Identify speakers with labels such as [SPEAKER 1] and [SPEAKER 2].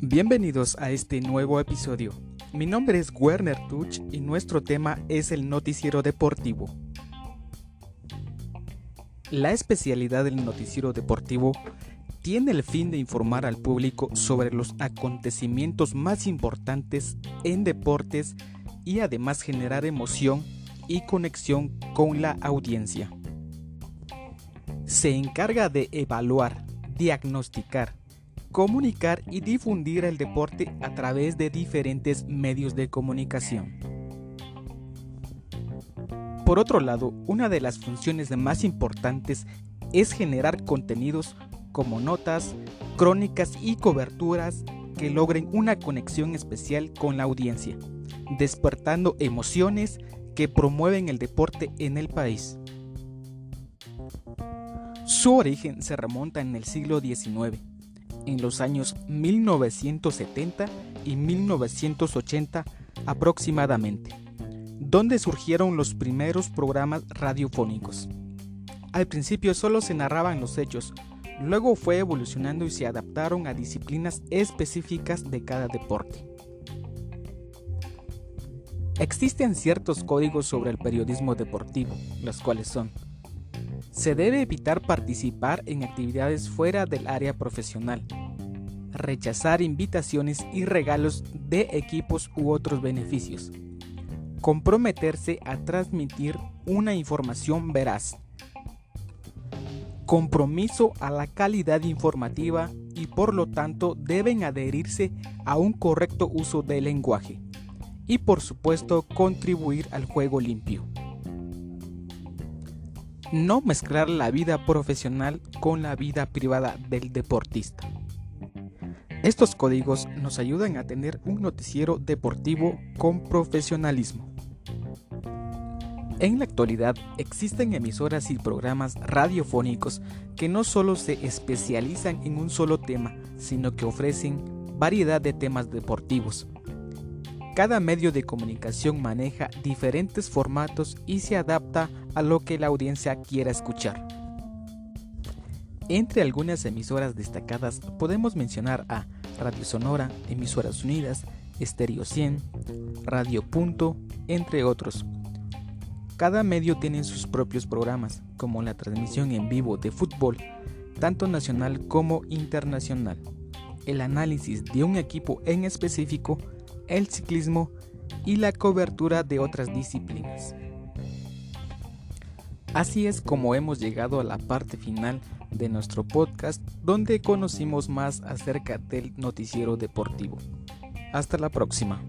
[SPEAKER 1] Bienvenidos a este nuevo episodio. Mi nombre es Werner Tuch y nuestro tema es el noticiero deportivo. La especialidad del noticiero deportivo tiene el fin de informar al público sobre los acontecimientos más importantes en deportes y además generar emoción y conexión con la audiencia. Se encarga de evaluar, diagnosticar, comunicar y difundir el deporte a través de diferentes medios de comunicación. Por otro lado, una de las funciones más importantes es generar contenidos como notas, crónicas y coberturas que logren una conexión especial con la audiencia, despertando emociones que promueven el deporte en el país. Su origen se remonta en el siglo XIX, en los años 1970 y 1980 aproximadamente, donde surgieron los primeros programas radiofónicos. Al principio solo se narraban los hechos, luego fue evolucionando y se adaptaron a disciplinas específicas de cada deporte. Existen ciertos códigos sobre el periodismo deportivo, los cuales son se debe evitar participar en actividades fuera del área profesional. Rechazar invitaciones y regalos de equipos u otros beneficios. Comprometerse a transmitir una información veraz. Compromiso a la calidad informativa y por lo tanto deben adherirse a un correcto uso del lenguaje. Y por supuesto contribuir al juego limpio no mezclar la vida profesional con la vida privada del deportista. Estos códigos nos ayudan a tener un noticiero deportivo con profesionalismo. En la actualidad existen emisoras y programas radiofónicos que no solo se especializan en un solo tema, sino que ofrecen variedad de temas deportivos, cada medio de comunicación maneja diferentes formatos y se adapta a lo que la audiencia quiera escuchar. Entre algunas emisoras destacadas podemos mencionar a Radio Sonora, Emisoras Unidas, Estéreo 100, Radio Punto, entre otros. Cada medio tiene sus propios programas, como la transmisión en vivo de fútbol, tanto nacional como internacional, el análisis de un equipo en específico, el ciclismo y la cobertura de otras disciplinas. Así es como hemos llegado a la parte final de nuestro podcast donde conocimos más acerca del noticiero deportivo. Hasta la próxima.